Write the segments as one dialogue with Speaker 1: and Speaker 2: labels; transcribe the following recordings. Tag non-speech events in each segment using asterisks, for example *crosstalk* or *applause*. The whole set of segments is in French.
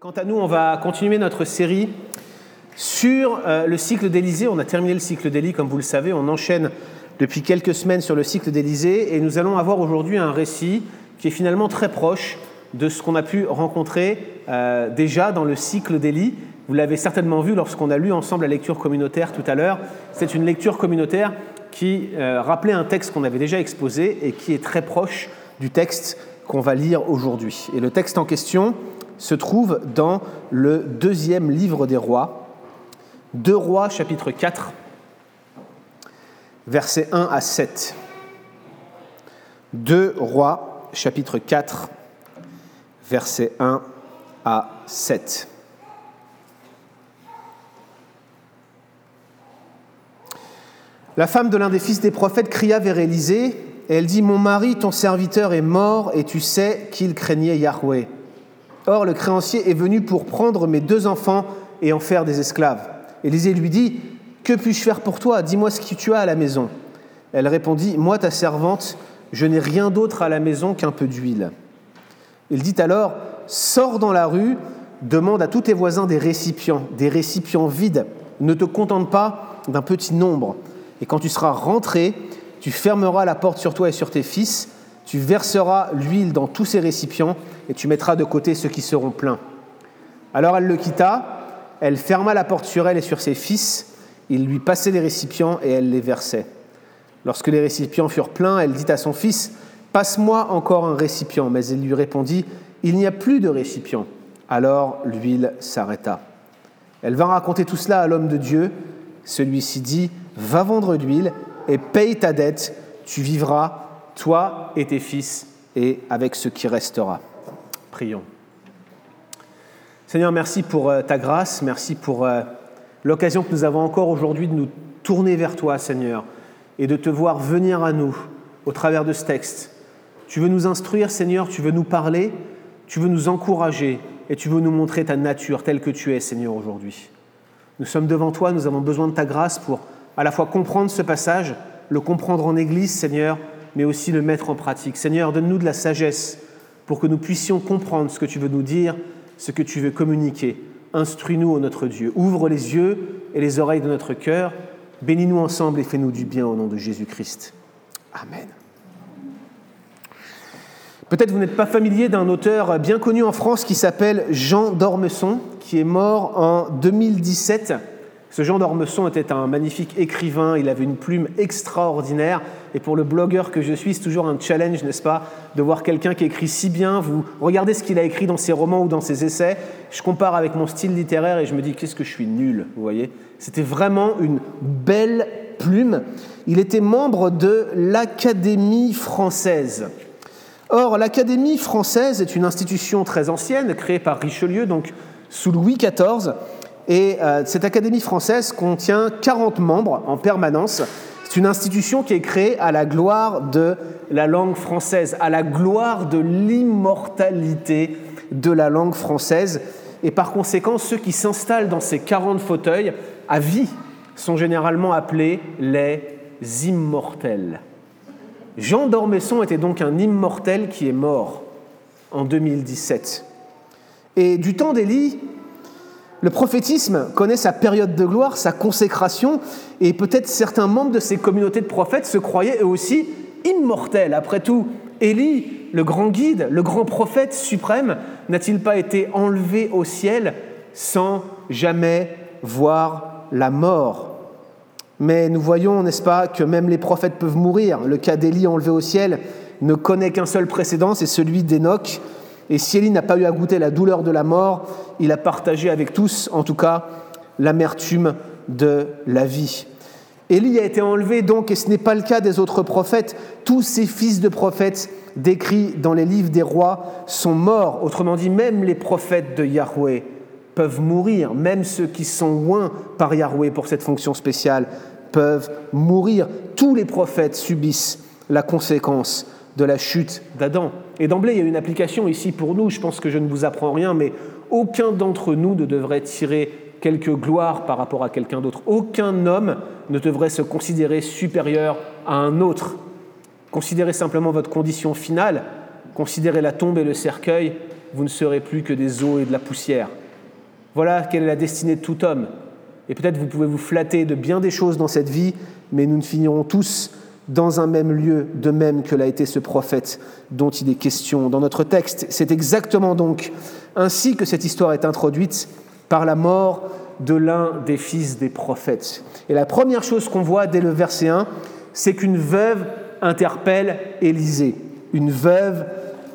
Speaker 1: Quant à nous, on va continuer notre série sur euh, le cycle d'Élysée. On a terminé le cycle d'Élie, comme vous le savez. On enchaîne depuis quelques semaines sur le cycle d'Élysée et nous allons avoir aujourd'hui un récit qui est finalement très proche de ce qu'on a pu rencontrer euh, déjà dans le cycle d'Élie. Vous l'avez certainement vu lorsqu'on a lu ensemble la lecture communautaire tout à l'heure. C'est une lecture communautaire qui euh, rappelait un texte qu'on avait déjà exposé et qui est très proche du texte qu'on va lire aujourd'hui. Et le texte en question, se trouve dans le deuxième livre des rois, 2 rois chapitre 4, versets 1 à 7. 2 rois chapitre 4, versets 1 à 7. La femme de l'un des fils des prophètes cria vers Élisée, et elle dit, Mon mari, ton serviteur, est mort, et tu sais qu'il craignait Yahweh. Or, le créancier est venu pour prendre mes deux enfants et en faire des esclaves. Élisée lui dit, Que puis-je faire pour toi? Dis-moi ce que tu as à la maison. Elle répondit, Moi, ta servante, je n'ai rien d'autre à la maison qu'un peu d'huile. Il dit alors, Sors dans la rue, demande à tous tes voisins des récipients, des récipients vides. Ne te contente pas d'un petit nombre. Et quand tu seras rentré, tu fermeras la porte sur toi et sur tes fils, tu verseras l'huile dans tous ces récipients et tu mettras de côté ceux qui seront pleins. Alors elle le quitta, elle ferma la porte sur elle et sur ses fils, il lui passait les récipients et elle les versait. Lorsque les récipients furent pleins, elle dit à son fils, Passe-moi encore un récipient. Mais il lui répondit, Il n'y a plus de récipient. Alors l'huile s'arrêta. Elle vint raconter tout cela à l'homme de Dieu. Celui-ci dit, Va vendre l'huile et paye ta dette, tu vivras, toi et tes fils, et avec ce qui restera. Prions. Seigneur, merci pour euh, ta grâce, merci pour euh, l'occasion que nous avons encore aujourd'hui de nous tourner vers toi, Seigneur, et de te voir venir à nous au travers de ce texte. Tu veux nous instruire, Seigneur, tu veux nous parler, tu veux nous encourager, et tu veux nous montrer ta nature telle que tu es, Seigneur, aujourd'hui. Nous sommes devant toi, nous avons besoin de ta grâce pour à la fois comprendre ce passage, le comprendre en Église, Seigneur, mais aussi le mettre en pratique. Seigneur, donne-nous de la sagesse pour que nous puissions comprendre ce que tu veux nous dire, ce que tu veux communiquer. Instruis-nous, ô notre Dieu. Ouvre les yeux et les oreilles de notre cœur. Bénis-nous ensemble et fais-nous du bien au nom de Jésus-Christ. Amen. Peut-être vous n'êtes pas familier d'un auteur bien connu en France qui s'appelle Jean d'Ormesson, qui est mort en 2017 ce Jean d'Ormesson était un magnifique écrivain, il avait une plume extraordinaire, et pour le blogueur que je suis, c'est toujours un challenge, n'est-ce pas, de voir quelqu'un qui écrit si bien. Vous regardez ce qu'il a écrit dans ses romans ou dans ses essais, je compare avec mon style littéraire et je me dis, qu'est-ce que je suis nul, vous voyez C'était vraiment une belle plume. Il était membre de l'Académie française. Or, l'Académie française est une institution très ancienne, créée par Richelieu, donc sous Louis XIV, et euh, cette Académie française contient 40 membres en permanence. C'est une institution qui est créée à la gloire de la langue française, à la gloire de l'immortalité de la langue française. Et par conséquent, ceux qui s'installent dans ces 40 fauteuils à vie sont généralement appelés les immortels. Jean d'Ormesson était donc un immortel qui est mort en 2017. Et du temps d'Élie, le prophétisme connaît sa période de gloire, sa consécration, et peut-être certains membres de ces communautés de prophètes se croyaient eux aussi immortels. Après tout, Élie, le grand guide, le grand prophète suprême, n'a-t-il pas été enlevé au ciel sans jamais voir la mort? Mais nous voyons, n'est-ce pas, que même les prophètes peuvent mourir. Le cas d'Élie enlevé au ciel ne connaît qu'un seul précédent, c'est celui d'Enoch. Et si Élie n'a pas eu à goûter la douleur de la mort, il a partagé avec tous, en tout cas, l'amertume de la vie. Élie a été enlevé donc, et ce n'est pas le cas des autres prophètes. Tous ces fils de prophètes décrits dans les livres des rois sont morts. Autrement dit, même les prophètes de Yahweh peuvent mourir, même ceux qui sont loin par Yahweh pour cette fonction spéciale peuvent mourir. Tous les prophètes subissent la conséquence de la chute d'Adam. Et d'emblée, il y a une application ici pour nous, je pense que je ne vous apprends rien, mais aucun d'entre nous ne devrait tirer quelque gloire par rapport à quelqu'un d'autre. Aucun homme ne devrait se considérer supérieur à un autre. Considérez simplement votre condition finale, considérez la tombe et le cercueil, vous ne serez plus que des eaux et de la poussière. Voilà quelle est la destinée de tout homme. Et peut-être vous pouvez vous flatter de bien des choses dans cette vie, mais nous ne finirons tous dans un même lieu, de même que l'a été ce prophète dont il est question dans notre texte. C'est exactement donc ainsi que cette histoire est introduite par la mort de l'un des fils des prophètes. Et la première chose qu'on voit dès le verset 1, c'est qu'une veuve interpelle Élisée. Une veuve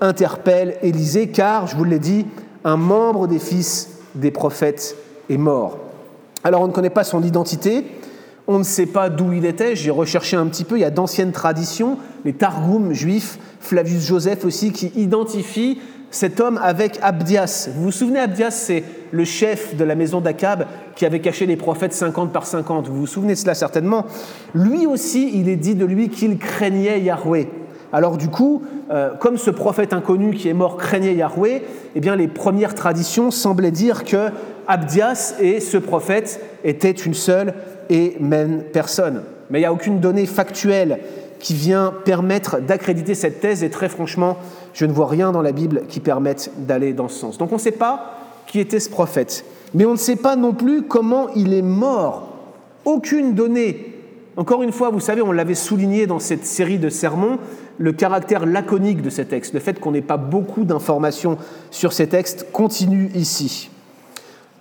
Speaker 1: interpelle Élisée car, je vous l'ai dit, un membre des fils des prophètes est mort. Alors on ne connaît pas son identité, on ne sait pas d'où il était, j'ai recherché un petit peu, il y a d'anciennes traditions, les Targums juifs, Flavius Joseph aussi, qui identifient cet homme avec Abdias. Vous vous souvenez, Abdias, c'est le chef de la maison d'Akab qui avait caché les prophètes 50 par 50. Vous vous souvenez de cela certainement. Lui aussi, il est dit de lui qu'il craignait Yahweh. Alors du coup, euh, comme ce prophète inconnu qui est mort craignait Yahweh, eh bien les premières traditions semblaient dire que Abdias et ce prophète étaient une seule et même personne. Mais il n'y a aucune donnée factuelle qui vient permettre d'accréditer cette thèse et très franchement, je ne vois rien dans la Bible qui permette d'aller dans ce sens. Donc on ne sait pas qui était ce prophète, mais on ne sait pas non plus comment il est mort. Aucune donnée. Encore une fois, vous savez, on l'avait souligné dans cette série de sermons, le caractère laconique de ces textes, le fait qu'on n'ait pas beaucoup d'informations sur ces textes continue ici.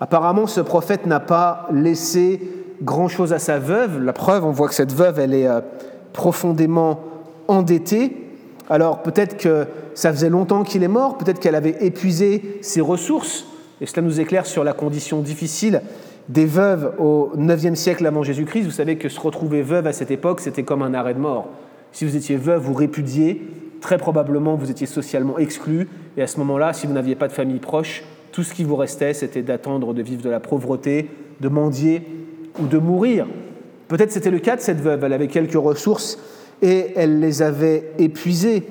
Speaker 1: Apparemment, ce prophète n'a pas laissé grand-chose à sa veuve. La preuve, on voit que cette veuve, elle est euh, profondément endettée. Alors peut-être que ça faisait longtemps qu'il est mort, peut-être qu'elle avait épuisé ses ressources, et cela nous éclaire sur la condition difficile des veuves au IXe siècle avant Jésus-Christ. Vous savez que se retrouver veuve à cette époque, c'était comme un arrêt de mort. Si vous étiez veuve, vous répudiez, très probablement vous étiez socialement exclu, et à ce moment-là, si vous n'aviez pas de famille proche, tout ce qui vous restait, c'était d'attendre de vivre de la pauvreté, de mendier ou de mourir. Peut-être c'était le cas de cette veuve, elle avait quelques ressources et elle les avait épuisées.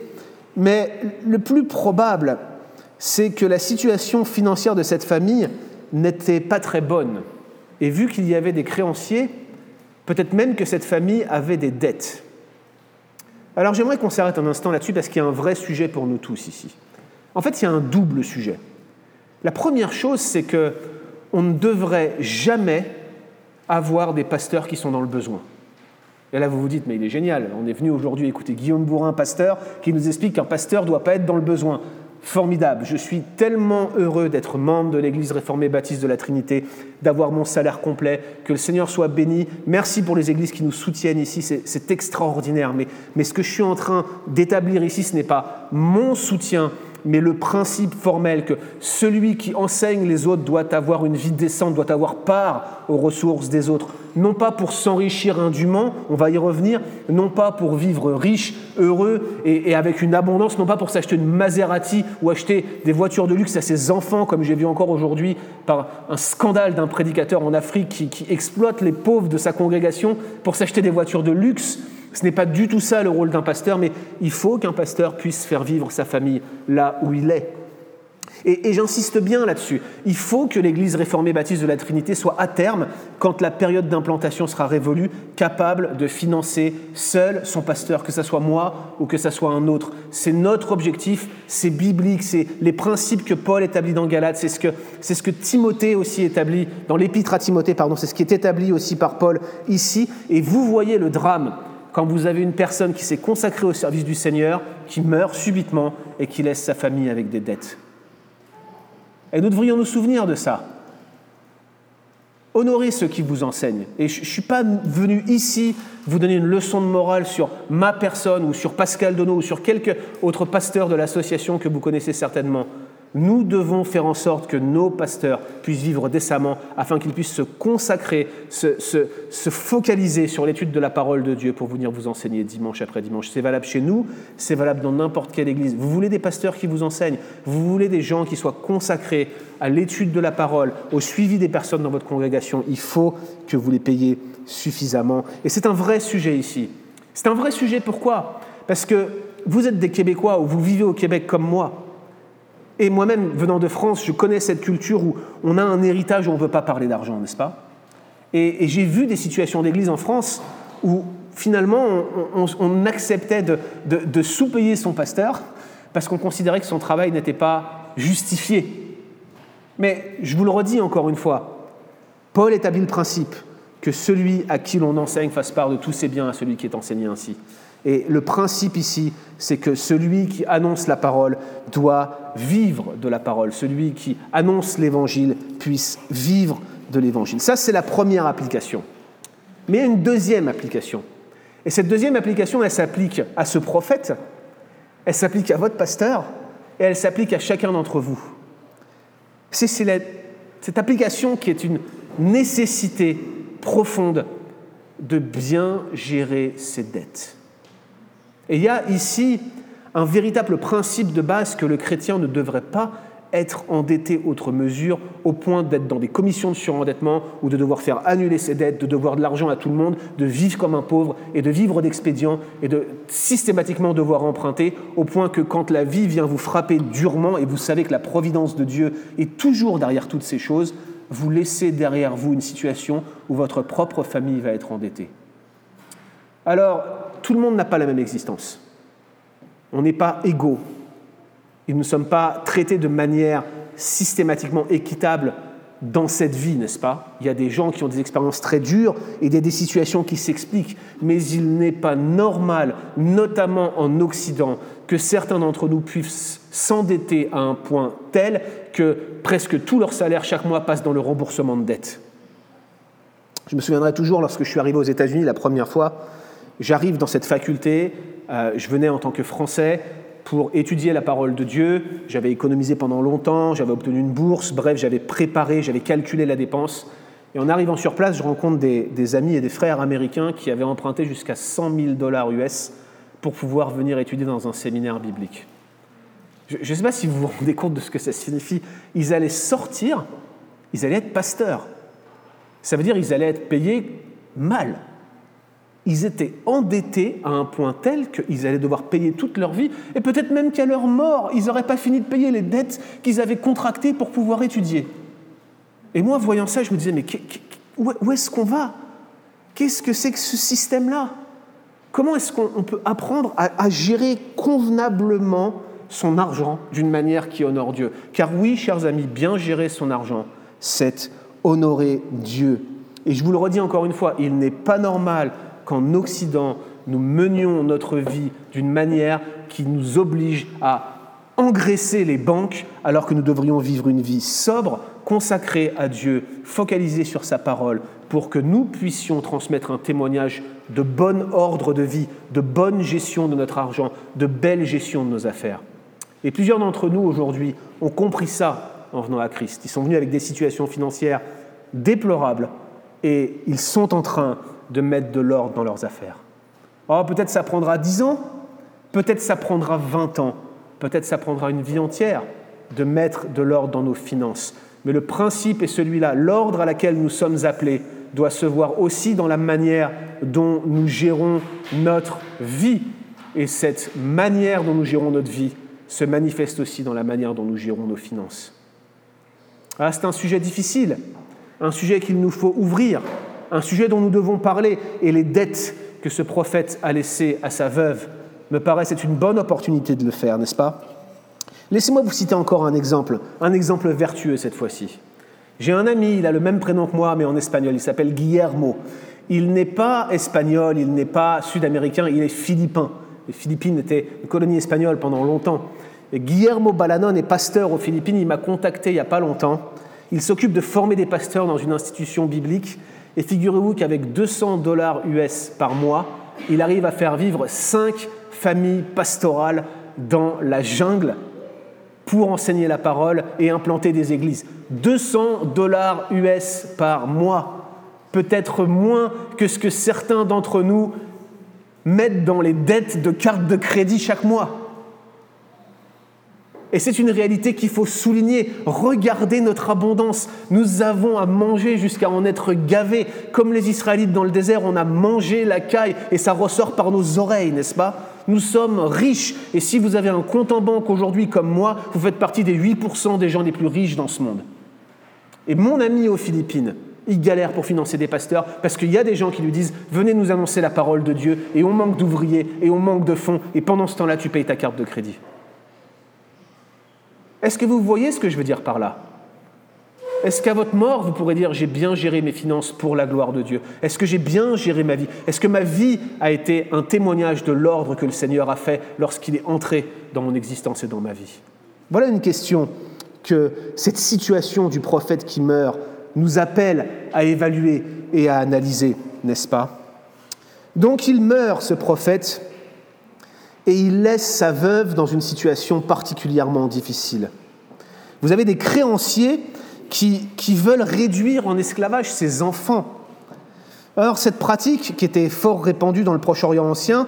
Speaker 1: Mais le plus probable, c'est que la situation financière de cette famille n'était pas très bonne. Et vu qu'il y avait des créanciers, peut-être même que cette famille avait des dettes. Alors j'aimerais qu'on s'arrête un instant là-dessus parce qu'il y a un vrai sujet pour nous tous ici. En fait, il y a un double sujet. La première chose, c'est que on ne devrait jamais avoir des pasteurs qui sont dans le besoin. Et là, vous vous dites, mais il est génial, on est venu aujourd'hui écouter Guillaume Bourrin, pasteur, qui nous explique qu'un pasteur ne doit pas être dans le besoin. Formidable, je suis tellement heureux d'être membre de l'Église réformée baptiste de la Trinité, d'avoir mon salaire complet, que le Seigneur soit béni. Merci pour les églises qui nous soutiennent ici, c'est extraordinaire. Mais, mais ce que je suis en train d'établir ici, ce n'est pas mon soutien, mais le principe formel que celui qui enseigne les autres doit avoir une vie décente, doit avoir part aux ressources des autres, non pas pour s'enrichir indûment, on va y revenir, non pas pour vivre riche, heureux et, avec une abondance, non pas pour s'acheter une Maserati ou acheter des voitures de luxe à ses enfants, comme j'ai vu encore aujourd'hui par un scandale d'un prédicateur en Afrique qui, exploite les pauvres de sa congrégation pour s'acheter des voitures de luxe ce n'est pas du tout ça le rôle d'un pasteur, mais il faut qu'un pasteur puisse faire vivre sa famille là où il est. Et, j'insiste bien là-dessus. Il faut que l'Église réformée baptiste de la Trinité soit à terme, quand la période d'implantation sera révolue, capable de financer seul son pasteur, que ce soit moi ou que ce soit un autre. C'est notre objectif, c'est biblique, c'est les principes que Paul établit dans Galate, c'est ce que, c'est ce que Timothée aussi établit, dans l'épître à Timothée, pardon, c'est ce qui est établi aussi par Paul ici. Et vous voyez le drame quand vous avez une personne qui s'est consacrée au service du Seigneur, qui meurt subitement et qui laisse sa famille avec des dettes. Et nous devrions nous souvenir de ça. Honorez ceux qui vous enseignent. Et je ne suis pas venu ici vous donner une leçon de morale sur ma personne ou sur Pascal Donneau ou sur quelque autre pasteur de l'association que vous connaissez certainement. Nous devons faire en sorte que nos pasteurs puissent vivre décemment afin qu'ils puissent se consacrer, se, focaliser sur l'étude de la parole de Dieu pour venir vous enseigner dimanche après dimanche. C'est valable chez nous, c'est valable dans n'importe quelle église. Vous voulez des pasteurs qui vous enseignent, vous voulez des gens qui soient consacrés à l'étude de la parole, au suivi des personnes dans votre congrégation. Il faut que vous les payiez suffisamment. Et c'est un vrai sujet ici. C'est un vrai sujet pourquoi? Parce que vous êtes des Québécois ou vous vivez au Québec comme moi. Et moi-même, venant de France, je connais cette culture où on a un héritage où on ne veut pas parler d'argent, n'est-ce pas? Et, j'ai vu des situations d'église en France où finalement on, acceptait de, de, sous-payer son pasteur parce qu'on considérait que son travail n'était pas justifié. Mais je vous le redis encore une fois, Paul établit le principe que celui à qui l'on enseigne fasse part de tous ses biens à celui qui est enseigné ainsi. Et le principe ici, c'est que celui qui annonce la parole doit vivre de la parole. Celui qui annonce l'évangile puisse vivre de l'évangile. Ça, c'est la première application. Mais il y a une deuxième application. Et cette deuxième application, elle s'applique à ce prophète, elle s'applique à votre pasteur, et elle s'applique à chacun d'entre vous. C'est cette application qui est une nécessité profonde de bien gérer ses dettes. Et il y a ici un véritable principe de base que le chrétien ne devrait pas être endetté autre mesure au point d'être dans des commissions de surendettement ou de devoir faire annuler ses dettes, de devoir de l'argent à tout le monde, de vivre comme un pauvre et de vivre d'expédients et de systématiquement devoir emprunter au point que quand la vie vient vous frapper durement et vous savez que la providence de Dieu est toujours derrière toutes ces choses, vous laissez derrière vous une situation où votre propre famille va être endettée. Alors, tout le monde n'a pas la même existence. On n'est pas égaux. Et nous ne sommes pas traités de manière systématiquement équitable dans cette vie, n'est-ce pas? Il y a des gens qui ont des expériences très dures et des, des situations qui s'expliquent, mais il n'est pas normal, notamment en Occident, que certains d'entre nous puissent s'endetter à un point tel que presque tout leur salaire chaque mois passe dans le remboursement de dettes. Je me souviendrai toujours lorsque je suis arrivé aux États-Unis la première fois, j'arrive dans cette faculté, euh, je venais en tant que Français pour étudier la parole de Dieu, j'avais économisé pendant longtemps, j'avais obtenu une bourse, bref, j'avais préparé, j'avais calculé la dépense. Et en arrivant sur place, je rencontre des, des amis et des frères américains qui avaient emprunté jusqu'à 100 000 dollars US pour pouvoir venir étudier dans un séminaire biblique. Je ne sais pas si vous vous rendez compte de ce que ça signifie. Ils allaient sortir, ils allaient être pasteurs. Ça veut dire qu'ils allaient être payés mal ils étaient endettés à un point tel qu'ils allaient devoir payer toute leur vie, et peut-être même qu'à leur mort, ils n'auraient pas fini de payer les dettes qu'ils avaient contractées pour pouvoir étudier. Et moi, voyant ça, je me disais, mais où est-ce qu'on va? Qu'est-ce que c'est que ce système-là? Comment est-ce qu'on peut apprendre à, gérer convenablement son argent d'une manière qui honore Dieu? Car oui, chers amis, bien gérer son argent, c'est honorer Dieu. Et je vous le redis encore une fois, il n'est pas normal qu'en Occident, nous menions notre vie d'une manière qui nous oblige à engraisser les banques alors que nous devrions vivre une vie sobre, consacrée à Dieu, focalisée sur sa parole, pour que nous puissions transmettre un témoignage de bon ordre de vie, de bonne gestion de notre argent, de belle gestion de nos affaires. Et plusieurs d'entre nous aujourd'hui ont compris ça en venant à Christ. Ils sont venus avec des situations financières déplorables et ils sont en train de mettre de l'ordre dans leurs affaires. Oh, peut-être ça prendra 10 ans, peut-être ça prendra 20 ans, peut-être ça prendra une vie entière de mettre de l'ordre dans nos finances. Mais le principe est celui-là. L'ordre à laquelle nous sommes appelés doit se voir aussi dans la manière dont nous gérons notre vie. Et cette manière dont nous gérons notre vie se manifeste aussi dans la manière dont nous gérons nos finances. Ah, c'est un sujet difficile, un sujet qu'il nous faut ouvrir, un sujet dont nous devons parler, et les dettes que ce prophète a laissées à sa veuve me paraissent être une bonne opportunité de le faire, n'est-ce pas? Laissez-moi vous citer encore un exemple, un exemple vertueux cette fois-ci. J'ai un ami, il a le même prénom que moi, mais en espagnol, il s'appelle Guillermo. Il n'est pas espagnol, il n'est pas sud-américain, il est philippin. Les Philippines étaient une colonie espagnole pendant longtemps. Guillermo Balanon est pasteur aux Philippines, il m'a contacté il n'y a pas longtemps. Il s'occupe de former des pasteurs dans une institution biblique et figurez-vous qu'avec 200 dollars US par mois, il arrive à faire vivre cinq familles pastorales dans la jungle pour enseigner la parole et implanter des églises. 200 dollars US par mois, peut-être moins que ce que certains d'entre nous mettent dans les dettes de cartes de crédit chaque mois. Et c'est une réalité qu'il faut souligner. Regardez notre abondance. Nous avons à manger jusqu'à en être gavés. Comme les Israélites dans le désert, on a mangé la caille et ça ressort par nos oreilles, n'est-ce pas? Nous sommes riches. Et si vous avez un compte en banque aujourd'hui comme moi, vous faites partie des 8% des gens les plus riches dans ce monde. Et mon ami aux Philippines, il galère pour financer des pasteurs parce qu'il y a des gens qui lui disent Venez nous annoncer la parole de Dieu et on manque d'ouvriers et on manque de fonds et pendant ce temps-là, tu payes ta carte de crédit. Est-ce que vous voyez ce que je veux dire par là? Est-ce qu'à votre mort, vous pourrez dire j'ai bien géré mes finances pour la gloire de Dieu? Est-ce que j'ai bien géré ma vie? Est-ce que ma vie a été un témoignage de l'ordre que le Seigneur a fait lorsqu'il est entré dans mon existence et dans ma vie? Voilà une question que cette situation du prophète qui meurt nous appelle à évaluer et à analyser, n'est-ce pas? Donc il meurt, ce prophète, et il laisse sa veuve dans une situation particulièrement difficile. Vous avez des créanciers qui, qui veulent réduire en esclavage ses enfants. Alors cette pratique, qui était fort répandue dans le Proche-Orient ancien,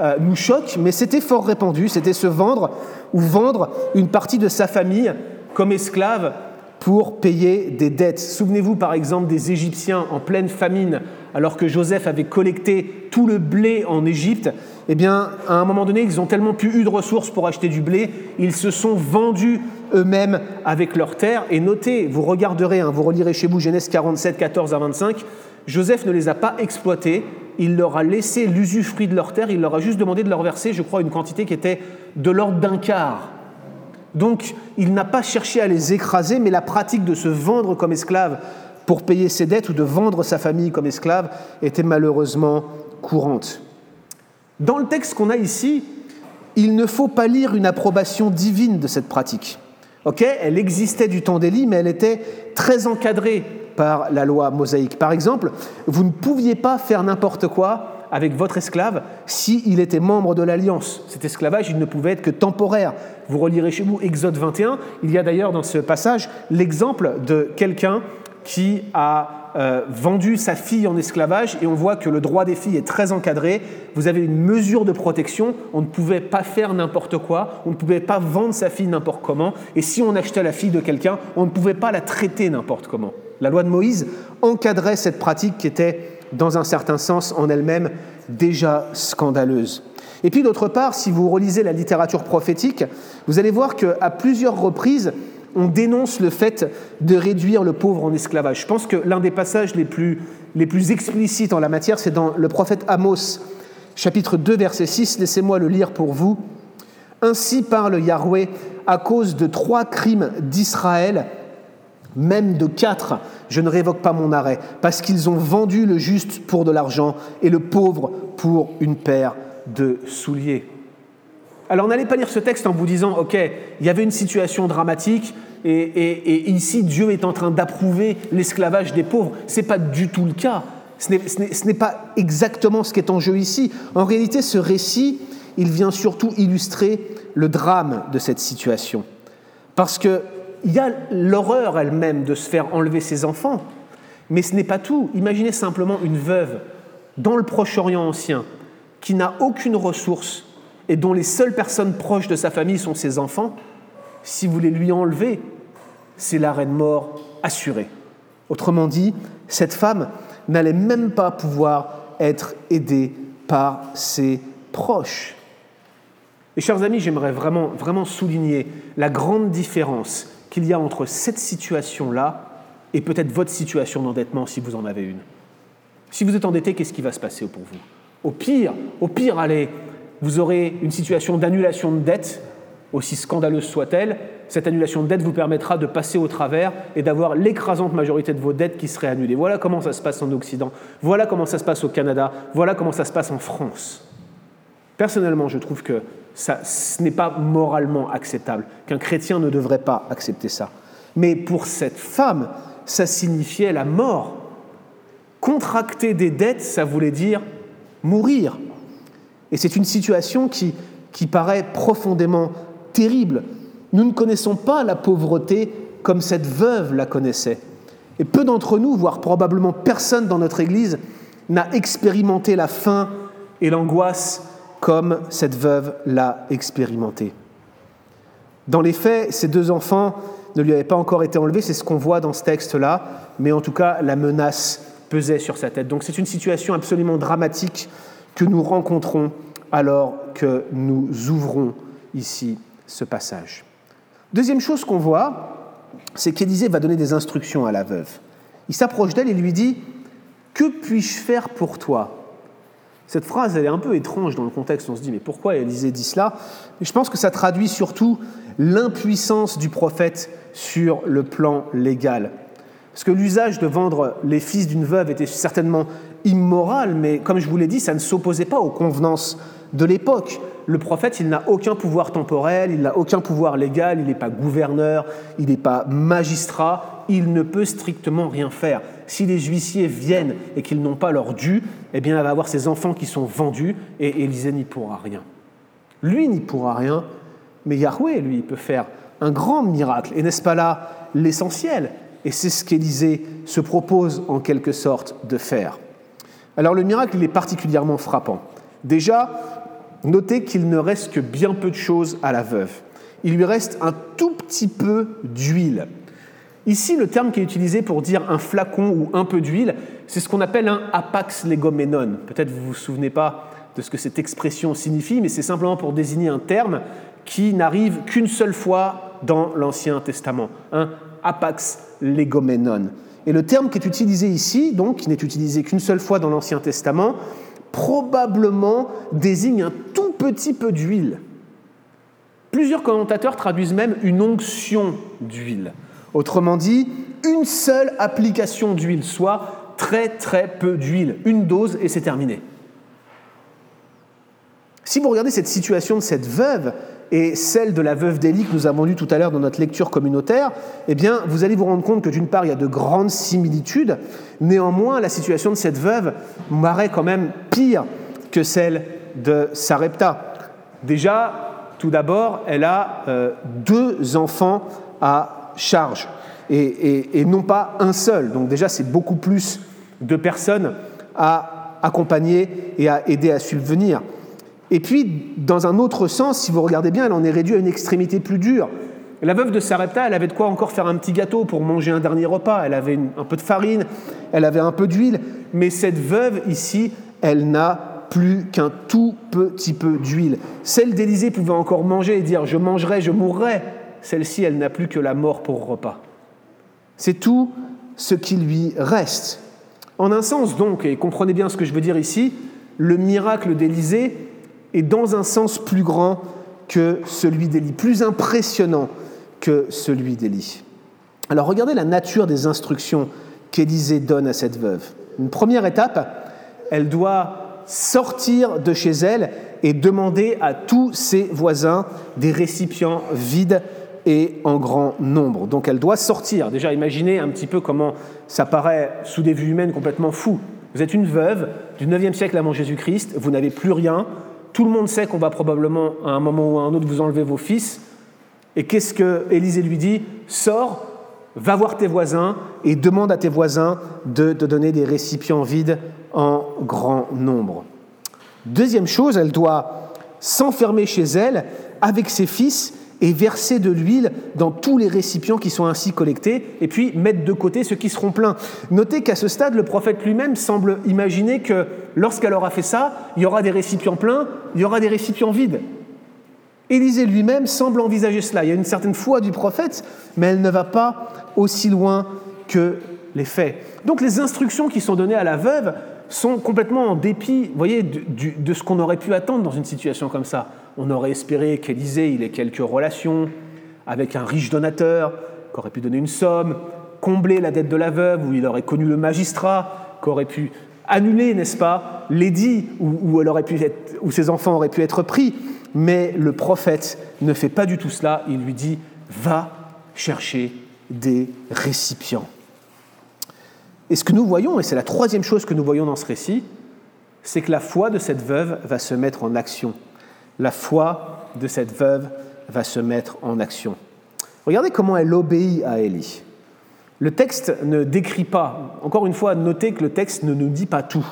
Speaker 1: euh, nous choque, mais c'était fort répandu, c'était se vendre ou vendre une partie de sa famille comme esclave pour payer des dettes. Souvenez-vous par exemple des Égyptiens en pleine famine, alors que Joseph avait collecté tout le blé en Égypte. Eh bien, à un moment donné, ils ont tellement plus eu de ressources pour acheter du blé, ils se sont vendus eux-mêmes avec leurs terres. Et notez, vous regarderez, hein, vous relirez chez vous Genèse 47, 14 à 25, Joseph ne les a pas exploités, il leur a laissé l'usufruit de leurs terres, il leur a juste demandé de leur verser, je crois, une quantité qui était de l'ordre d'un quart donc il n'a pas cherché à les écraser, mais la pratique de se vendre comme esclave pour payer ses dettes ou de vendre sa famille comme esclave était malheureusement courante. Dans le texte qu'on a ici, il ne faut pas lire une approbation divine de cette pratique. elle existait du temps d'Élie, mais elle était très encadrée par la loi mosaïque. Par exemple, vous ne pouviez pas faire n'importe quoi avec votre esclave s'il était membre de l'alliance. Cet esclavage, il ne pouvait être que temporaire. Vous relirez chez vous Exode 21. Il y a d'ailleurs dans ce passage l'exemple de quelqu'un qui a euh, vendu sa fille en esclavage et on voit que le droit des filles est très encadré. Vous avez une mesure de protection. On ne pouvait pas faire n'importe quoi. On ne pouvait pas vendre sa fille n'importe comment. Et si on achetait la fille de quelqu'un, on ne pouvait pas la traiter n'importe comment. La loi de Moïse encadrait cette pratique qui était dans un certain sens en elle-même déjà scandaleuse. Et puis d'autre part, si vous relisez la littérature prophétique, vous allez voir qu'à plusieurs reprises, on dénonce le fait de réduire le pauvre en esclavage. Je pense que l'un des passages les plus, explicites en la matière, c'est dans le prophète Amos, chapitre 2, verset 6. Laissez-moi le lire pour vous. Ainsi parle Yahweh à cause de trois crimes d'Israël même de quatre, je ne révoque pas mon arrêt, parce qu'ils ont vendu le juste pour de l'argent et le pauvre pour une paire de souliers. Alors n'allez pas lire ce texte en vous disant, OK, il y avait une situation dramatique et, ici Dieu est en train d'approuver l'esclavage des pauvres. Ce n'est pas du tout le cas. Ce n'est pas exactement ce qui est en jeu ici. En réalité, ce récit, il vient surtout illustrer le drame de cette situation. Parce que il y a l'horreur elle-même de se faire enlever ses enfants, mais ce n'est pas tout. Imaginez simplement une veuve dans le Proche-Orient ancien qui n'a aucune ressource et dont les seules personnes proches de sa famille sont ses enfants. Si vous les lui enlevez, c'est l'arrêt de mort assuré. Autrement dit, cette femme n'allait même pas pouvoir être aidée par ses proches. Et chers amis, j'aimerais vraiment, vraiment souligner la grande différence qu'il y a entre cette situation-là et peut-être votre situation d'endettement si vous en avez une. Si vous êtes endetté, qu'est-ce qui va se passer pour vous? Au pire, au pire, allez, vous aurez une situation d'annulation de dette, aussi scandaleuse soit-elle. Cette annulation de dette vous permettra de passer au travers et d'avoir l'écrasante majorité de vos dettes qui seraient annulées. Voilà comment ça se passe en Occident, voilà comment ça se passe au Canada, voilà comment ça se passe en France. Personnellement, je trouve que ce n'est pas moralement acceptable, qu'un chrétien ne devrait pas accepter ça. Mais pour cette femme, ça signifiait la mort. Contracter des dettes, ça voulait dire mourir. Et c'est une situation qui, paraît profondément terrible. Nous ne connaissons pas la pauvreté comme cette veuve la connaissait. Et peu d'entre nous, voire probablement personne dans notre Église, n'a expérimenté la faim et l'angoisse comme cette veuve l'a expérimenté. Dans les faits, ces deux enfants ne lui avaient pas encore été enlevés, c'est ce qu'on voit dans ce texte-là, mais en tout cas, la menace pesait sur sa tête. Donc c'est une situation absolument dramatique que nous rencontrons alors que nous ouvrons ici ce passage. Deuxième chose qu'on voit, c'est qu'Élisée va donner des instructions à la veuve. Il s'approche d'elle et lui dit, Que puis-je faire pour toi? Cette phrase, elle est un peu étrange dans le contexte. On se dit, mais pourquoi Élisée dit cela? Je pense que ça traduit surtout l'impuissance du prophète sur le plan légal. Parce que l'usage de vendre les fils d'une veuve était certainement immoral, mais comme je vous l'ai dit, ça ne s'opposait pas aux convenances de l'époque. Le prophète, il n'a aucun pouvoir temporel, il n'a aucun pouvoir légal, il n'est pas gouverneur, il n'est pas magistrat, il ne peut strictement rien faire. Si les huissiers viennent et qu'ils n'ont pas leur dû, eh bien, il va avoir ses enfants qui sont vendus et Élisée n'y pourra rien. Lui n'y pourra rien, mais Yahweh, lui, il peut faire un grand miracle. Et n'est-ce pas là l'essentiel? Et c'est ce qu'Élisée se propose en quelque sorte de faire. Alors le miracle, est particulièrement frappant. Déjà, notez qu'il ne reste que bien peu de choses à la veuve. Il lui reste un tout petit peu d'huile. Ici, le terme qui est utilisé pour dire un flacon ou un peu d'huile, c'est ce qu'on appelle un apax legomenon. Peut-être vous ne vous souvenez pas de ce que cette expression signifie, mais c'est simplement pour désigner un terme qui n'arrive qu'une seule fois dans l'Ancien Testament, un apax legomenon. Et le terme qui est utilisé ici, donc qui n'est utilisé qu'une seule fois dans l'Ancien Testament, probablement désigne un tout petit peu d'huile. Plusieurs commentateurs traduisent même une onction d'huile. Autrement dit, une seule application d'huile, soit très très peu d'huile, une dose et c'est terminé. Si vous regardez cette situation de cette veuve et celle de la veuve d'Élie que nous avons lue tout à l'heure dans notre lecture communautaire, eh bien, vous allez vous rendre compte que d'une part, il y a de grandes similitudes, néanmoins, la situation de cette veuve m'apparaît quand même pire que celle de Sarepta. Déjà, tout d'abord, elle a euh, deux enfants à charge et, non pas un seul. Donc déjà, c'est beaucoup plus de personnes à accompagner et à aider à subvenir. Et puis, dans un autre sens, si vous regardez bien, elle en est réduite à une extrémité plus dure. La veuve de Sarepta, elle avait de quoi encore faire un petit gâteau pour manger un dernier repas. Elle avait un peu de farine, elle avait un peu d'huile. Mais cette veuve ici, elle n'a plus qu'un tout petit peu d'huile. Celle d'Élisée pouvait encore manger et dire Je mangerai, je mourrai. Celle-ci, elle n'a plus que la mort pour repas. C'est tout ce qui lui reste. En un sens, donc, et comprenez bien ce que je veux dire ici, le miracle d'Élisée est dans un sens plus grand que celui d'Élie, plus impressionnant que celui d'Élie. Alors regardez la nature des instructions qu'Élisée donne à cette veuve. Une première étape, elle doit sortir de chez elle et demander à tous ses voisins des récipients vides et en grand nombre. Donc elle doit sortir. Déjà, imaginez un petit peu comment ça paraît sous des vues humaines complètement fou. Vous êtes une veuve du 9e siècle avant Jésus-Christ, vous n'avez plus rien, tout le monde sait qu'on va probablement, à un moment ou à un autre, vous enlever vos fils. Et qu'est-ce que Élisée lui dit? Sors, va voir tes voisins et demande à tes voisins de te donner des récipients vides en grand nombre. Deuxième chose, elle doit s'enfermer chez elle avec ses fils et verser de l'huile dans tous les récipients qui sont ainsi collectés, et puis mettre de côté ceux qui seront pleins. Notez qu'à ce stade, le prophète lui-même semble imaginer que lorsqu'elle aura fait ça, il y aura des récipients pleins, il y aura des récipients vides. Élisée lui-même semble envisager cela. Il y a une certaine foi du prophète, mais elle ne va pas aussi loin que les faits. Donc les instructions qui sont données à la veuve sont complètement en dépit, voyez, de, ce qu'on aurait pu attendre dans une situation comme ça. On aurait espéré qu'Élisée il ait quelques relations avec un riche donateur, qui aurait pu donner une somme, combler la dette de la veuve, où il aurait connu le magistrat, qui aurait pu annuler, n'est-ce pas, l'édit où, elle aurait pu où ses enfants auraient pu être pris. Mais le prophète ne fait pas du tout cela. Il lui dit Va chercher des récipients. Et ce que nous voyons, et c'est la troisième chose que nous voyons dans ce récit, c'est que la foi de cette veuve va se mettre en action. La foi de cette veuve va se mettre en action. Regardez comment elle obéit à Élie. Le texte ne décrit pas, encore une fois, notez que le texte ne nous dit pas tout.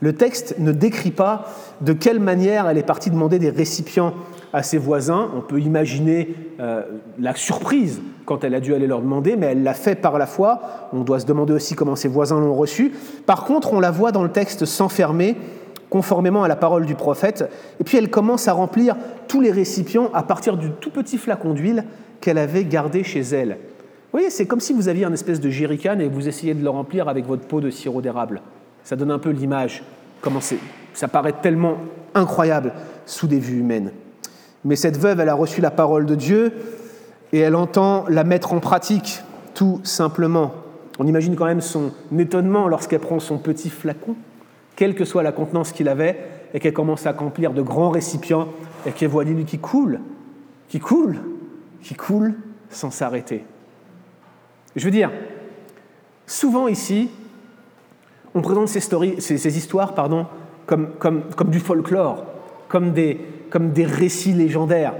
Speaker 1: Le texte ne décrit pas de quelle manière elle est partie demander des récipients à ses voisins. On peut imaginer euh, la surprise quand elle a dû aller leur demander, mais elle l'a fait par la foi. On doit se demander aussi comment ses voisins l'ont reçu. Par contre, on la voit dans le texte s'enfermer conformément à la parole du prophète, et puis elle commence à remplir tous les récipients à partir du tout petit flacon d'huile qu'elle avait gardé chez elle. Vous voyez, c'est comme si vous aviez un espèce de jerrycan et vous essayez de le remplir avec votre pot de sirop d'érable. Ça donne un peu l'image, comment c'est ça paraît tellement incroyable sous des vues humaines. Mais cette veuve, elle a reçu la parole de Dieu et elle entend la mettre en pratique, tout simplement. On imagine quand même son étonnement lorsqu'elle prend son petit flacon, quelle que soit la contenance qu'il avait, et qu'elle commence à remplir de grands récipients et qu'elle voit l'huile qui coule, qui coule, qui coule sans s'arrêter. Je veux dire, souvent ici, on présente ces, ces, histoires pardon, comme, comme, comme, du folklore, comme des, comme des récits légendaires.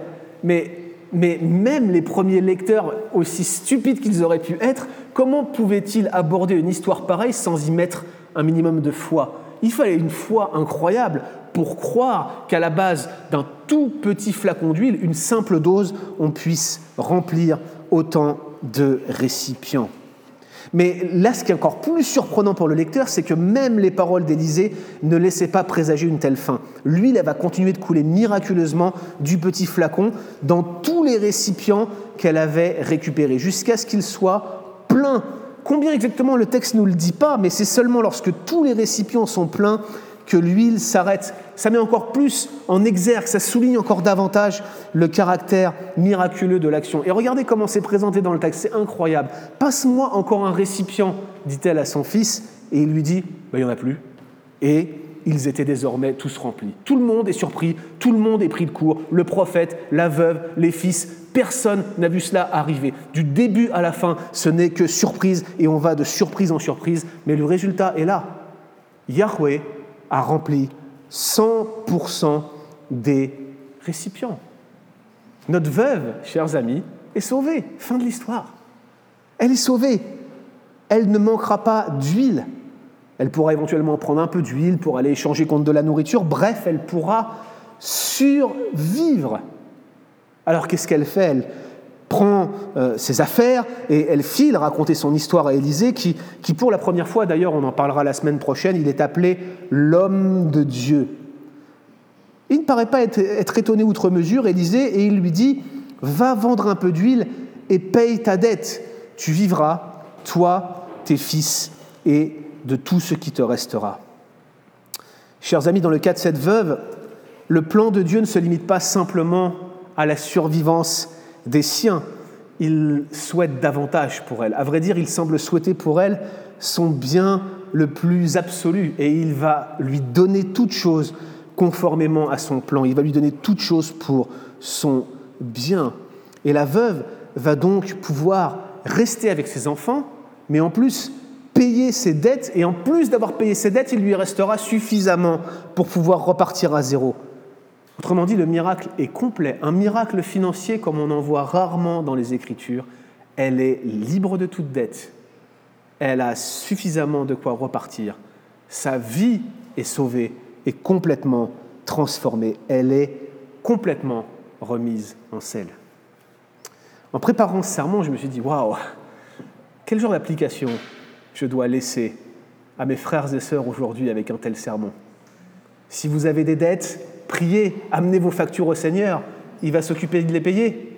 Speaker 1: Mais, mais même les premiers lecteurs, aussi stupides qu'ils auraient pu être, comment pouvaient-ils aborder une histoire pareille sans y mettre un minimum de foi? Il fallait une foi incroyable pour croire qu'à la base d'un tout petit flacon d'huile, une simple dose, on puisse remplir autant de récipients. Mais là, ce qui est encore plus surprenant pour le lecteur, c'est que même les paroles d'Élisée ne laissaient pas présager une telle fin. L'huile, elle va continuer de couler miraculeusement du petit flacon dans tous les récipients qu'elle avait récupérés, jusqu'à ce qu'il soit plein. Combien exactement le texte ne nous le dit pas, mais c'est seulement lorsque tous les récipients sont pleins que l'huile s'arrête. Ça met encore plus en exergue, ça souligne encore davantage le caractère miraculeux de l'action. Et regardez comment c'est présenté dans le texte, c'est incroyable. Passe-moi encore un récipient, dit-elle à son fils, et il lui dit, bah, il n'y en a plus. Et ils étaient désormais tous remplis. Tout le monde est surpris, tout le monde est pris de court, le prophète, la veuve, les fils, personne n'a vu cela arriver. Du début à la fin, ce n'est que surprise, et on va de surprise en surprise, mais le résultat est là. Yahweh a rempli 100% des récipients. Notre veuve, chers amis, est sauvée. Fin de l'histoire. Elle est sauvée. Elle ne manquera pas d'huile. Elle pourra éventuellement prendre un peu d'huile pour aller échanger contre de la nourriture. Bref, elle pourra survivre. Alors qu'est-ce qu'elle fait? Elle prend euh, ses affaires et elle file raconter son histoire à Élisée, qui, pour la première fois, d'ailleurs on en parlera la semaine prochaine, il est appelé l'homme de Dieu. Il ne paraît pas être, être étonné outre mesure, Élisée, et il lui dit, va vendre un peu d'huile et paye ta dette. Tu vivras, toi, tes fils, et de tout ce qui te restera. Chers amis, dans le cas de cette veuve, le plan de Dieu ne se limite pas simplement à la survivance des siens, il souhaite davantage pour elle. À vrai dire, il semble souhaiter pour elle son bien le plus absolu et il va lui donner toute chose conformément à son plan. Il va lui donner toute chose pour son bien. Et la veuve va donc pouvoir rester avec ses enfants, mais en plus payer ses dettes, et en plus d'avoir payé ses dettes, il lui restera suffisamment pour pouvoir repartir à zéro. Autrement dit, le miracle est complet. Un miracle financier comme on en voit rarement dans les Écritures. Elle est libre de toute dette. Elle a suffisamment de quoi repartir. Sa vie est sauvée et complètement transformée. Elle est complètement remise en selle. En préparant ce sermon, je me suis dit waouh, quel genre d'application je dois laisser à mes frères et sœurs aujourd'hui avec un tel sermon. Si vous avez des dettes, priez, amenez vos factures au Seigneur, il va s'occuper de les payer.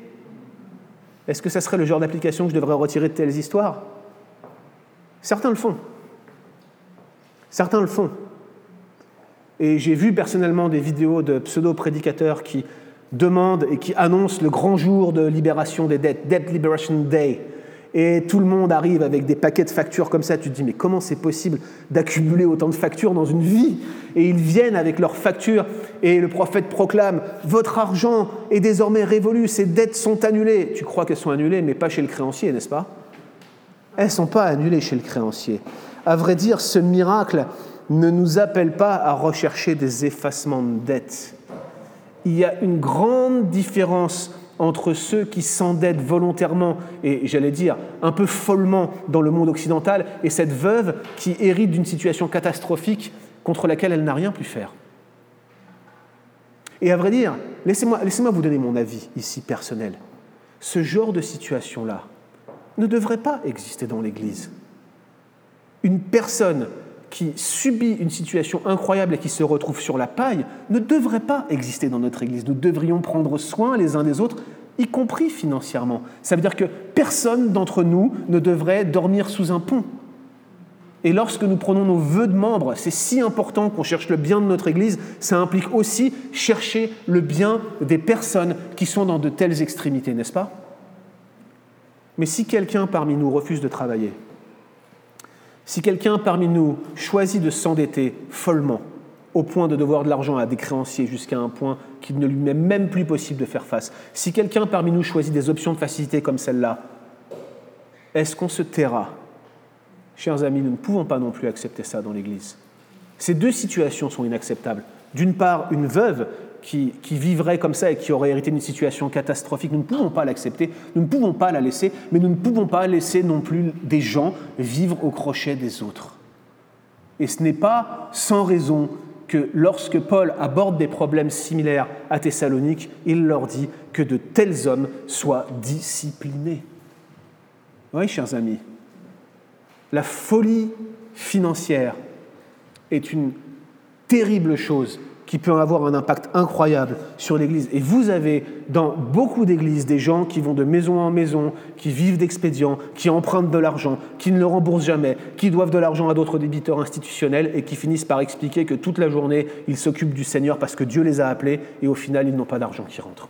Speaker 1: Est-ce que ça serait le genre d'application que je devrais retirer de telles histoires? Certains le font. Certains le font. Et j'ai vu personnellement des vidéos de pseudo-prédicateurs qui demandent et qui annoncent le grand jour de libération des dettes, Debt Liberation Day et tout le monde arrive avec des paquets de factures comme ça, tu te dis mais comment c'est possible d'accumuler autant de factures dans une vie? Et ils viennent avec leurs factures et le prophète proclame votre argent est désormais révolu, ces dettes sont annulées. Tu crois qu'elles sont annulées mais pas chez le créancier, n'est-ce pas? Elles sont pas annulées chez le créancier. À vrai dire, ce miracle ne nous appelle pas à rechercher des effacements de dettes. Il y a une grande différence entre ceux qui s'endettent volontairement et, j'allais dire, un peu follement dans le monde occidental, et cette veuve qui hérite d'une situation catastrophique contre laquelle elle n'a rien pu faire. Et à vrai dire, laissez-moi laissez vous donner mon avis ici personnel. Ce genre de situation-là ne devrait pas exister dans l'Église. Une personne qui subit une situation incroyable et qui se retrouve sur la paille ne devrait pas exister dans notre Église. Nous devrions prendre soin les uns des autres, y compris financièrement. Ça veut dire que personne d'entre nous ne devrait dormir sous un pont. Et lorsque nous prenons nos vœux de membres, c'est si important qu'on cherche le bien de notre Église, ça implique aussi chercher le bien des personnes qui sont dans de telles extrémités, n'est-ce pas? Mais si quelqu'un parmi nous refuse de travailler, si quelqu'un parmi nous choisit de s'endetter follement, au point de devoir de l'argent à des créanciers jusqu'à un point qu'il ne lui est même plus possible de faire face, si quelqu'un parmi nous choisit des options de facilité comme celle-là, est-ce qu'on se taira? Chers amis, nous ne pouvons pas non plus accepter ça dans l'Église. Ces deux situations sont inacceptables. D'une part, une veuve qui, vivrait comme ça et qui aurait hérité d'une situation catastrophique, nous ne pouvons pas l'accepter, nous ne pouvons pas la laisser, mais nous ne pouvons pas laisser non plus des gens vivre au crochet des autres. Et ce n'est pas sans raison que lorsque Paul aborde des problèmes similaires à Thessalonique, il leur dit que de tels hommes soient disciplinés. Oui, chers amis, la folie financière est une terrible chose qui peut avoir un impact incroyable sur l'Église. Et vous avez dans beaucoup d'églises des gens qui vont de maison en maison, qui vivent d'expédients, qui empruntent de l'argent, qui ne le remboursent jamais, qui doivent de l'argent à d'autres débiteurs institutionnels et qui finissent par expliquer que toute la journée, ils s'occupent du Seigneur parce que Dieu les a appelés et au final, ils n'ont pas d'argent qui rentre.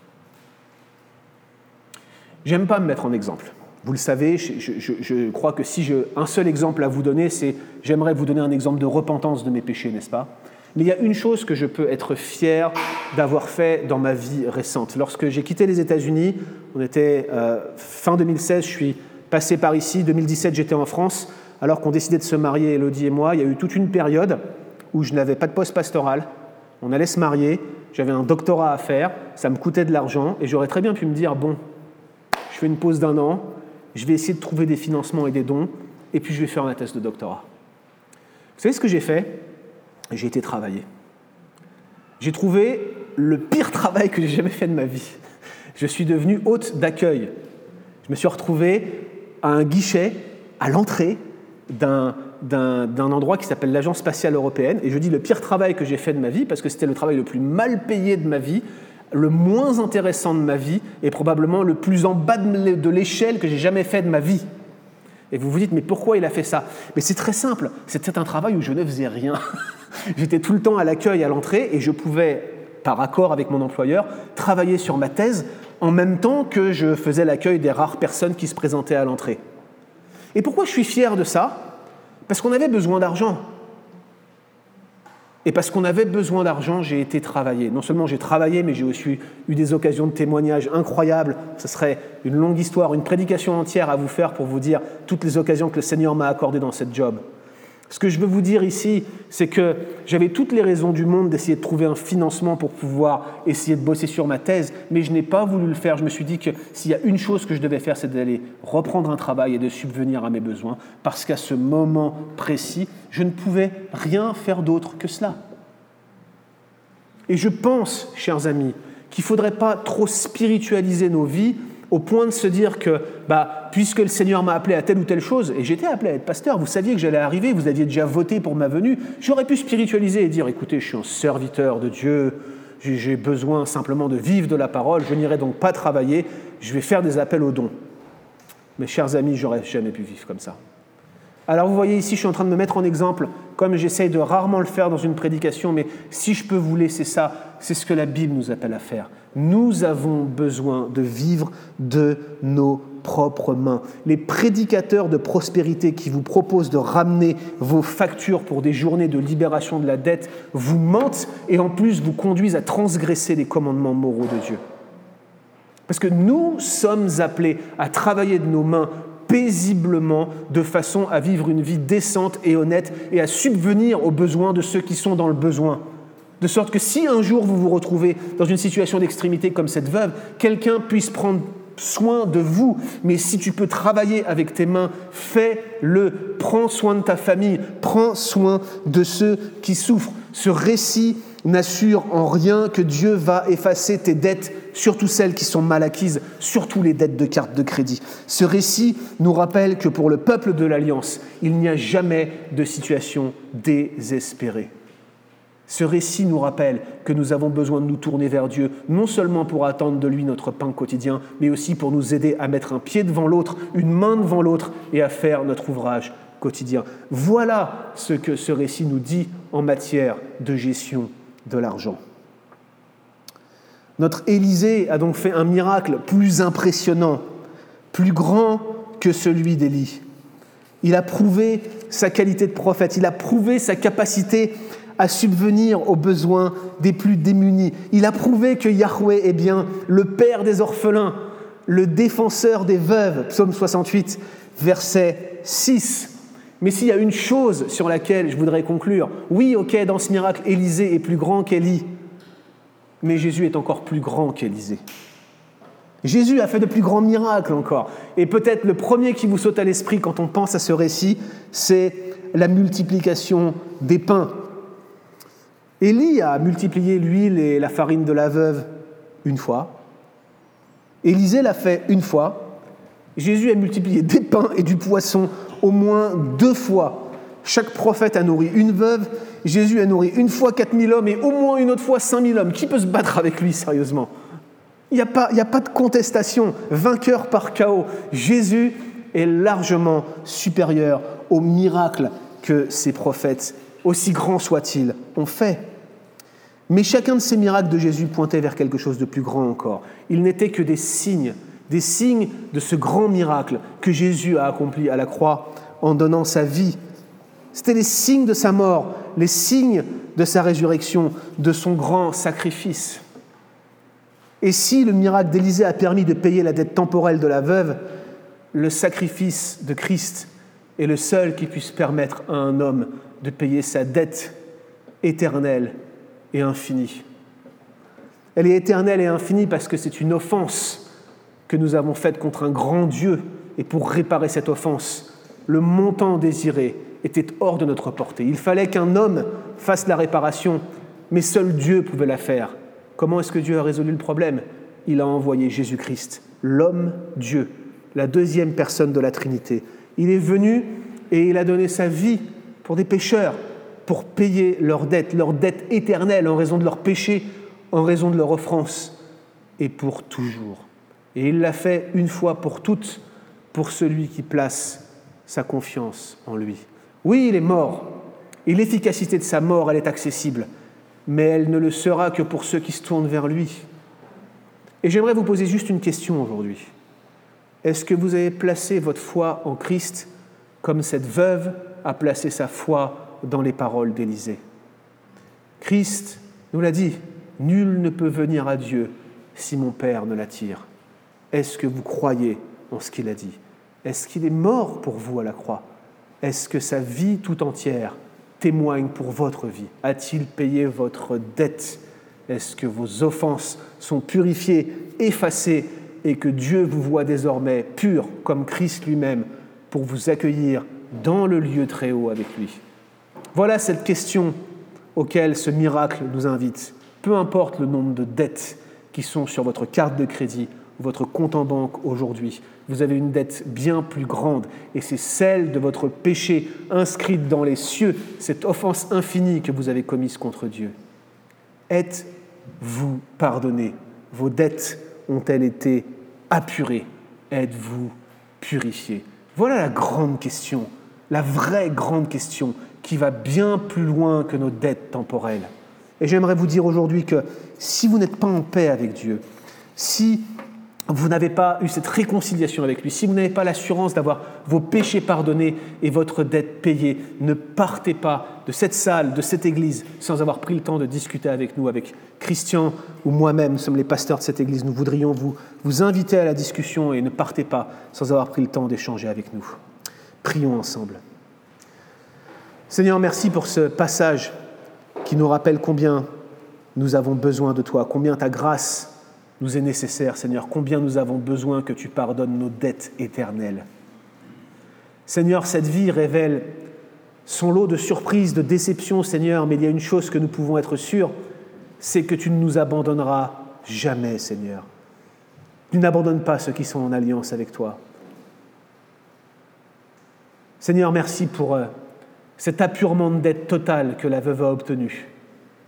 Speaker 1: J'aime pas me mettre en exemple. Vous le savez, je, crois que si j'ai un seul exemple à vous donner, c'est j'aimerais vous donner un exemple de repentance de mes péchés, n'est-ce pas? Mais il y a une chose que je peux être fier d'avoir fait dans ma vie récente. Lorsque j'ai quitté les États-Unis, on était euh, fin 2016, je suis passé par ici, 2017 j'étais en France, alors qu'on décidait de se marier, Elodie et moi, il y a eu toute une période où je n'avais pas de poste pastoral, on allait se marier, j'avais un doctorat à faire, ça me coûtait de l'argent, et j'aurais très bien pu me dire, bon, je fais une pause d'un an, je vais essayer de trouver des financements et des dons, et puis je vais faire ma thèse de doctorat. Vous savez ce que j'ai fait? J'ai été travailler. J'ai trouvé le pire *laughs* travail que j'ai jamais fait de ma vie. Je suis devenu hôte d'accueil. Je me suis retrouvé à un guichet, à l'entrée d'un, endroit qui s'appelle l'Agence spatiale européenne. Et je dis le pire travail que j'ai fait de ma vie, parce que c'était le travail le plus mal payé de ma vie, le moins intéressant de ma vie et probablement le plus en bas de l'échelle que j'ai jamais fait de ma vie. Et vous vous dites, mais pourquoi il a fait ça? Mais c'est très simple, c'était un travail où je ne faisais rien. *laughs* J'étais tout le temps à l'accueil, à l'entrée, et je pouvais, par accord avec mon employeur, travailler sur ma thèse en même temps que je faisais l'accueil des rares personnes qui se présentaient à l'entrée. Et pourquoi je suis fier de ça? Parce qu'on avait besoin d'argent. Et parce qu'on avait besoin d'argent, j'ai été travailler. Non seulement j'ai travaillé, mais j'ai aussi eu des occasions de témoignages incroyables. Ce serait une longue histoire, une prédication entière à vous faire pour vous dire toutes les occasions que le Seigneur m'a accordées dans cette job. Ce que je veux vous dire ici, c'est que j'avais toutes les raisons du monde d'essayer de trouver un financement pour pouvoir essayer de bosser sur ma thèse, mais je n'ai pas voulu le faire. Je me suis dit que s'il y a une chose que je devais faire, c'est d'aller reprendre un travail et de subvenir à mes besoins, parce qu'à ce moment précis, je ne pouvais rien faire d'autre que cela. Et je pense, chers amis, qu'il ne faudrait pas trop spiritualiser nos vies au point de se dire que, bah, puisque le Seigneur m'a appelé à telle ou telle chose, et j'étais appelé à être pasteur, vous saviez que j'allais arriver, vous aviez déjà voté pour ma venue, j'aurais pu spiritualiser et dire, écoutez, je suis un serviteur de Dieu, j'ai besoin simplement de vivre de la parole, je n'irai donc pas travailler, je vais faire des appels aux dons. Mes chers amis, j'aurais jamais pu vivre comme ça. Alors vous voyez ici, je suis en train de me mettre en exemple, comme j'essaye de rarement le faire dans une prédication, mais si je peux vous laisser ça, c'est ce que la Bible nous appelle à faire. Nous avons besoin de vivre de nos propres mains. Les prédicateurs de prospérité qui vous proposent de ramener vos factures pour des journées de libération de la dette vous mentent et en plus vous conduisent à transgresser les commandements moraux de Dieu. Parce que nous sommes appelés à travailler de nos mains paisiblement de façon à vivre une vie décente et honnête et à subvenir aux besoins de ceux qui sont dans le besoin. De sorte que si un jour vous vous retrouvez dans une situation d'extrémité comme cette veuve, quelqu'un puisse prendre soin de vous. Mais si tu peux travailler avec tes mains, fais-le. Prends soin de ta famille, prends soin de ceux qui souffrent. Ce récit n'assure en rien que Dieu va effacer tes dettes, surtout celles qui sont mal acquises, surtout les dettes de carte de crédit. Ce récit nous rappelle que pour le peuple de l'Alliance, il n'y a jamais de situation désespérée. Ce récit nous rappelle que nous avons besoin de nous tourner vers Dieu, non seulement pour attendre de lui notre pain quotidien, mais aussi pour nous aider à mettre un pied devant l'autre, une main devant l'autre, et à faire notre ouvrage quotidien. Voilà ce que ce récit nous dit en matière de gestion de l'argent. Notre Élysée a donc fait un miracle plus impressionnant, plus grand que celui d'Élie. Il a prouvé sa qualité de prophète, il a prouvé sa capacité à subvenir aux besoins des plus démunis. Il a prouvé que Yahweh est bien le Père des orphelins, le défenseur des veuves, psaume 68, verset 6. Mais s'il y a une chose sur laquelle je voudrais conclure, oui, ok, dans ce miracle, Élisée est plus grand qu'Élie, mais Jésus est encore plus grand qu'Élisée. Jésus a fait de plus grands miracles encore. Et peut-être le premier qui vous saute à l'esprit quand on pense à ce récit, c'est la multiplication des pains. Élie a multiplié l'huile et la farine de la veuve une fois. Élisée l'a fait une fois. Jésus a multiplié des pains et du poisson au moins deux fois. Chaque prophète a nourri une veuve. Jésus a nourri une fois 4000 hommes et au moins une autre fois 5000 hommes. Qui peut se battre avec lui, sérieusement? Il n'y a, pas, de contestation. Vainqueur par chaos. Jésus est largement supérieur aux miracles que ces prophètes, aussi grands soient-ils, ont fait. Mais chacun de ces miracles de Jésus pointait vers quelque chose de plus grand encore. Ils n'étaient que des signes, des signes de ce grand miracle que Jésus a accompli à la croix en donnant sa vie. C'était les signes de sa mort, les signes de sa résurrection, de son grand sacrifice. Et si le miracle d'Élisée a permis de payer la dette temporelle de la veuve, le sacrifice de Christ est le seul qui puisse permettre à un homme de payer sa dette éternelle et infinie. Elle est éternelle et infinie parce que c'est une offense que nous avons faite contre un grand Dieu. Et pour réparer cette offense, le montant désiré était hors de notre portée. Il fallait qu'un homme fasse la réparation, mais seul Dieu pouvait la faire. Comment est-ce que Dieu a résolu le problème? Il a envoyé Jésus-Christ, l'homme Dieu, la deuxième personne de la Trinité. Il est venu et il a donné sa vie pour des pécheurs, pour payer leurs dettes, leurs dettes éternelles en raison de leurs péchés, en raison de leur offense, et pour toujours. Et il l'a fait une fois pour toutes pour celui qui place sa confiance en lui. Oui, il est mort, et l'efficacité de sa mort, elle est accessible, mais elle ne le sera que pour ceux qui se tournent vers lui. Et j'aimerais vous poser juste une question aujourd'hui. Est-ce que vous avez placé votre foi en Christ comme cette veuve a placé sa foi dans les paroles d'Élisée. Christ nous l'a dit, nul ne peut venir à Dieu si mon Père ne l'attire. Est-ce que vous croyez en ce qu'il a dit? Est-ce qu'il est mort pour vous à la croix? Est-ce que sa vie tout entière témoigne pour votre vie? A-t-il payé votre dette? Est-ce que vos offenses sont purifiées, effacées et que Dieu vous voit désormais pur comme Christ lui-même pour vous accueillir dans le lieu très haut avec lui? Voilà cette question auquel ce miracle nous invite. Peu importe le nombre de dettes qui sont sur votre carte de crédit ou votre compte en banque aujourd'hui, vous avez une dette bien plus grande et c'est celle de votre péché inscrite dans les cieux, cette offense infinie que vous avez commise contre Dieu. Êtes-vous pardonné? Vos dettes ont-elles été apurées? Êtes-vous purifié? Voilà la grande question, la vraie grande question qui va bien plus loin que nos dettes temporelles. Et j'aimerais vous dire aujourd'hui que si vous n'êtes pas en paix avec Dieu, si vous n'avez pas eu cette réconciliation avec lui, si vous n'avez pas l'assurance d'avoir vos péchés pardonnés et votre dette payée, ne partez pas de cette salle, de cette église, sans avoir pris le temps de discuter avec nous, avec Christian ou moi-même, nous sommes les pasteurs de cette église. Nous voudrions vous, vous inviter à la discussion et ne partez pas sans avoir pris le temps d'échanger avec nous. Prions ensemble. Seigneur, merci pour ce passage qui nous rappelle combien nous avons besoin de toi, combien ta grâce nous est nécessaire, Seigneur, combien nous avons besoin que tu pardonnes nos dettes éternelles. Seigneur, cette vie révèle son lot de surprises, de déceptions, Seigneur, mais il y a une chose que nous pouvons être sûrs, c'est que tu ne nous abandonneras jamais, Seigneur. Tu n'abandonnes pas ceux qui sont en alliance avec toi. Seigneur, merci pour euh, cet appurement de dette totale que la veuve a obtenu.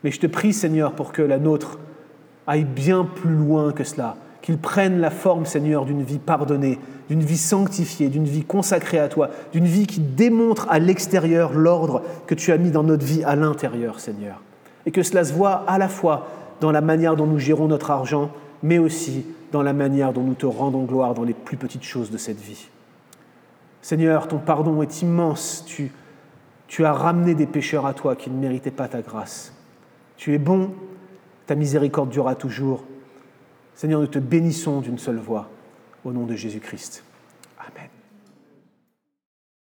Speaker 1: Mais je te prie, Seigneur, pour que la nôtre aille bien plus loin que cela, qu'ils prennent la forme, Seigneur, d'une vie pardonnée, d'une vie sanctifiée, d'une vie consacrée à toi, d'une vie qui démontre à l'extérieur l'ordre que tu as mis dans notre vie à l'intérieur, Seigneur. Et que cela se voit à la fois dans la manière dont nous gérons notre argent, mais aussi dans la manière dont nous te rendons gloire dans les plus petites choses de cette vie. Seigneur, ton pardon est immense. Tu, tu as ramené des pécheurs à toi qui ne méritaient pas ta grâce. Tu es bon, ta miséricorde durera toujours. Seigneur, nous te bénissons d'une seule voix, au nom de Jésus-Christ. Amen.